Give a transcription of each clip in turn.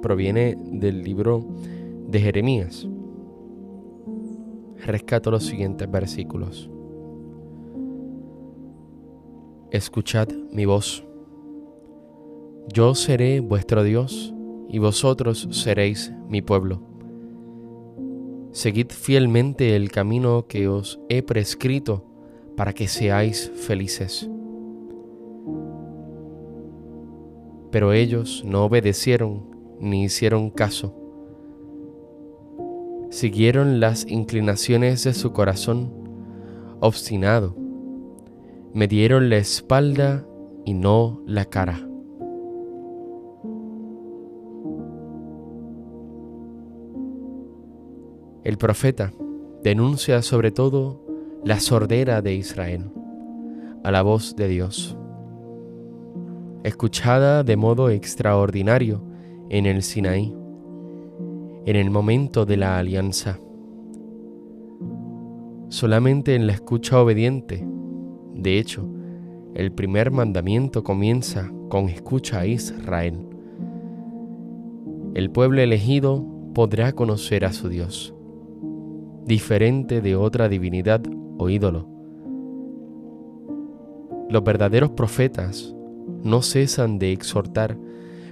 proviene del libro de Jeremías. Rescato los siguientes versículos. Escuchad mi voz. Yo seré vuestro Dios y vosotros seréis mi pueblo. Seguid fielmente el camino que os he prescrito para que seáis felices. Pero ellos no obedecieron ni hicieron caso. Siguieron las inclinaciones de su corazón obstinado. Me dieron la espalda y no la cara. El profeta denuncia sobre todo la sordera de Israel a la voz de Dios. Escuchada de modo extraordinario en el Sinaí, en el momento de la alianza. Solamente en la escucha obediente. De hecho, el primer mandamiento comienza con escucha a Israel. El pueblo elegido podrá conocer a su Dios, diferente de otra divinidad o ídolo. Los verdaderos profetas no cesan de exhortar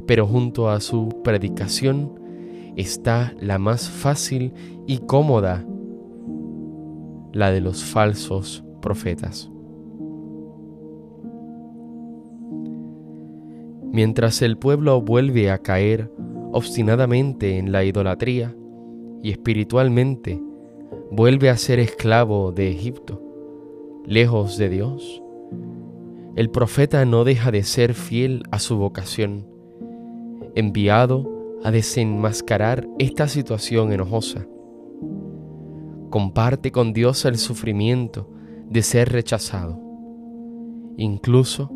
pero junto a su predicación está la más fácil y cómoda, la de los falsos profetas. Mientras el pueblo vuelve a caer obstinadamente en la idolatría y espiritualmente vuelve a ser esclavo de Egipto, lejos de Dios, el profeta no deja de ser fiel a su vocación enviado a desenmascarar esta situación enojosa. Comparte con Dios el sufrimiento de ser rechazado, incluso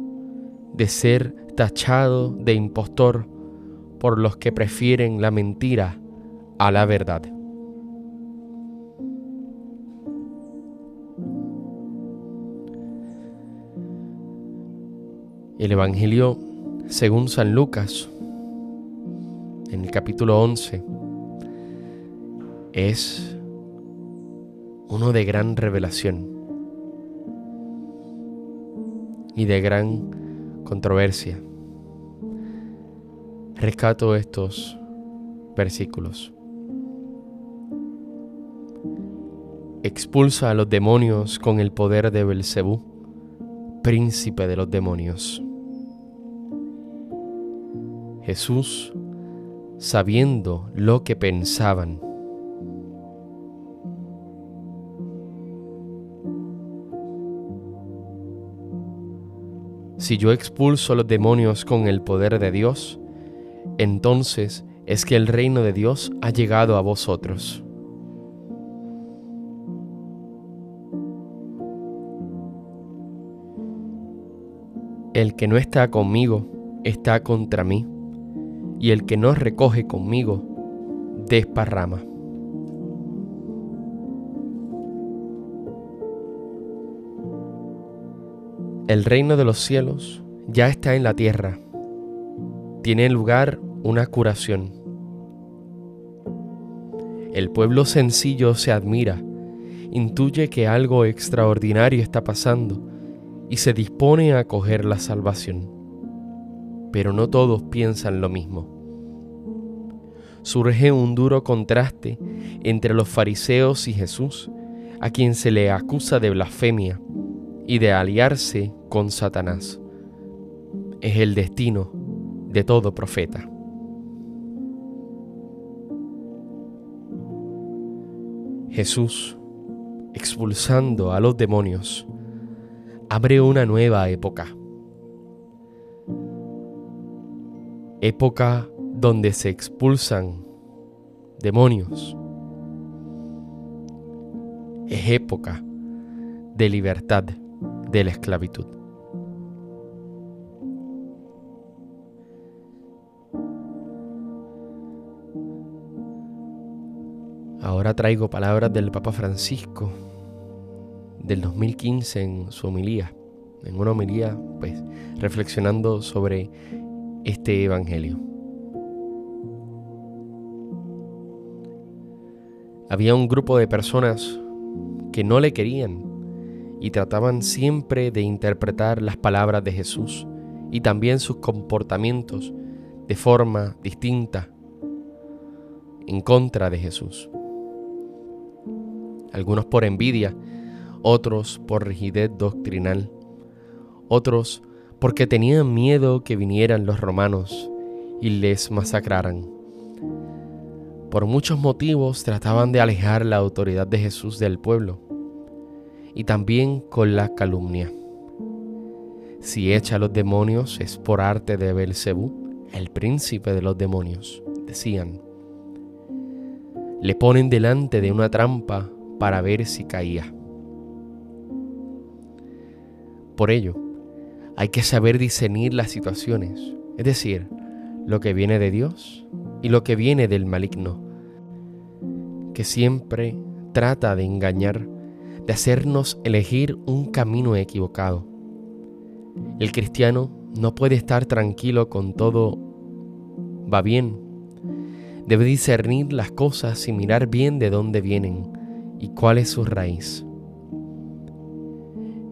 de ser tachado de impostor por los que prefieren la mentira a la verdad. El Evangelio según San Lucas capítulo 11 es uno de gran revelación y de gran controversia. Rescato estos versículos. Expulsa a los demonios con el poder de Belcebú, príncipe de los demonios. Jesús sabiendo lo que pensaban. Si yo expulso los demonios con el poder de Dios, entonces es que el reino de Dios ha llegado a vosotros. El que no está conmigo está contra mí y el que no recoge conmigo desparrama. El reino de los cielos ya está en la tierra. Tiene lugar una curación. El pueblo sencillo se admira, intuye que algo extraordinario está pasando y se dispone a acoger la salvación pero no todos piensan lo mismo. Surge un duro contraste entre los fariseos y Jesús, a quien se le acusa de blasfemia y de aliarse con Satanás. Es el destino de todo profeta. Jesús, expulsando a los demonios, abre una nueva época época donde se expulsan demonios. Es época de libertad de la esclavitud. Ahora traigo palabras del Papa Francisco del 2015 en su homilía, en una homilía, pues, reflexionando sobre este Evangelio. Había un grupo de personas que no le querían y trataban siempre de interpretar las palabras de Jesús y también sus comportamientos de forma distinta en contra de Jesús. Algunos por envidia, otros por rigidez doctrinal, otros porque tenían miedo que vinieran los romanos y les masacraran. Por muchos motivos trataban de alejar la autoridad de Jesús del pueblo y también con la calumnia. Si echa a los demonios es por arte de Belcebú, el príncipe de los demonios, decían. Le ponen delante de una trampa para ver si caía. Por ello, hay que saber discernir las situaciones, es decir, lo que viene de Dios y lo que viene del maligno, que siempre trata de engañar, de hacernos elegir un camino equivocado. El cristiano no puede estar tranquilo con todo va bien. Debe discernir las cosas y mirar bien de dónde vienen y cuál es su raíz.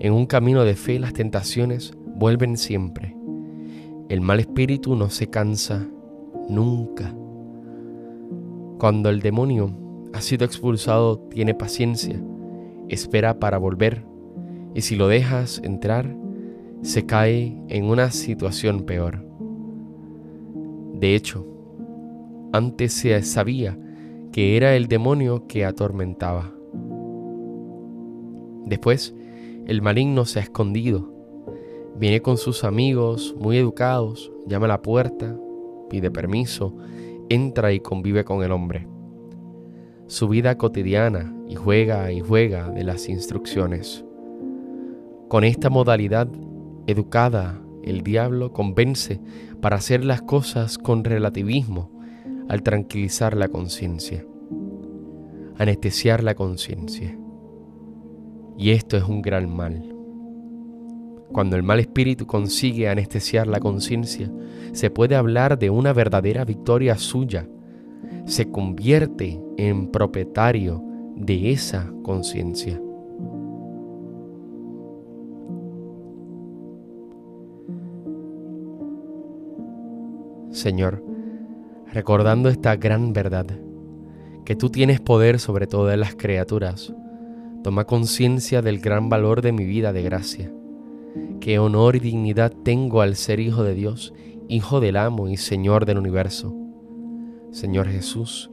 En un camino de fe las tentaciones vuelven siempre. El mal espíritu no se cansa nunca. Cuando el demonio ha sido expulsado, tiene paciencia, espera para volver, y si lo dejas entrar, se cae en una situación peor. De hecho, antes se sabía que era el demonio que atormentaba. Después, el maligno se ha escondido. Viene con sus amigos muy educados, llama a la puerta, pide permiso, entra y convive con el hombre. Su vida cotidiana y juega y juega de las instrucciones. Con esta modalidad educada, el diablo convence para hacer las cosas con relativismo al tranquilizar la conciencia, anestesiar la conciencia. Y esto es un gran mal. Cuando el mal espíritu consigue anestesiar la conciencia, se puede hablar de una verdadera victoria suya. Se convierte en propietario de esa conciencia. Señor, recordando esta gran verdad, que tú tienes poder sobre todas las criaturas, toma conciencia del gran valor de mi vida de gracia qué honor y dignidad tengo al ser hijo de Dios, hijo del amo y Señor del universo. Señor Jesús,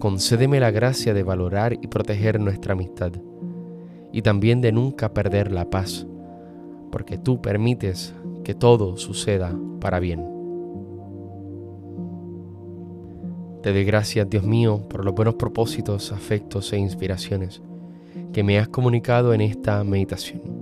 concédeme la gracia de valorar y proteger nuestra amistad, y también de nunca perder la paz, porque tú permites que todo suceda para bien. Te doy gracias, Dios mío, por los buenos propósitos, afectos e inspiraciones que me has comunicado en esta meditación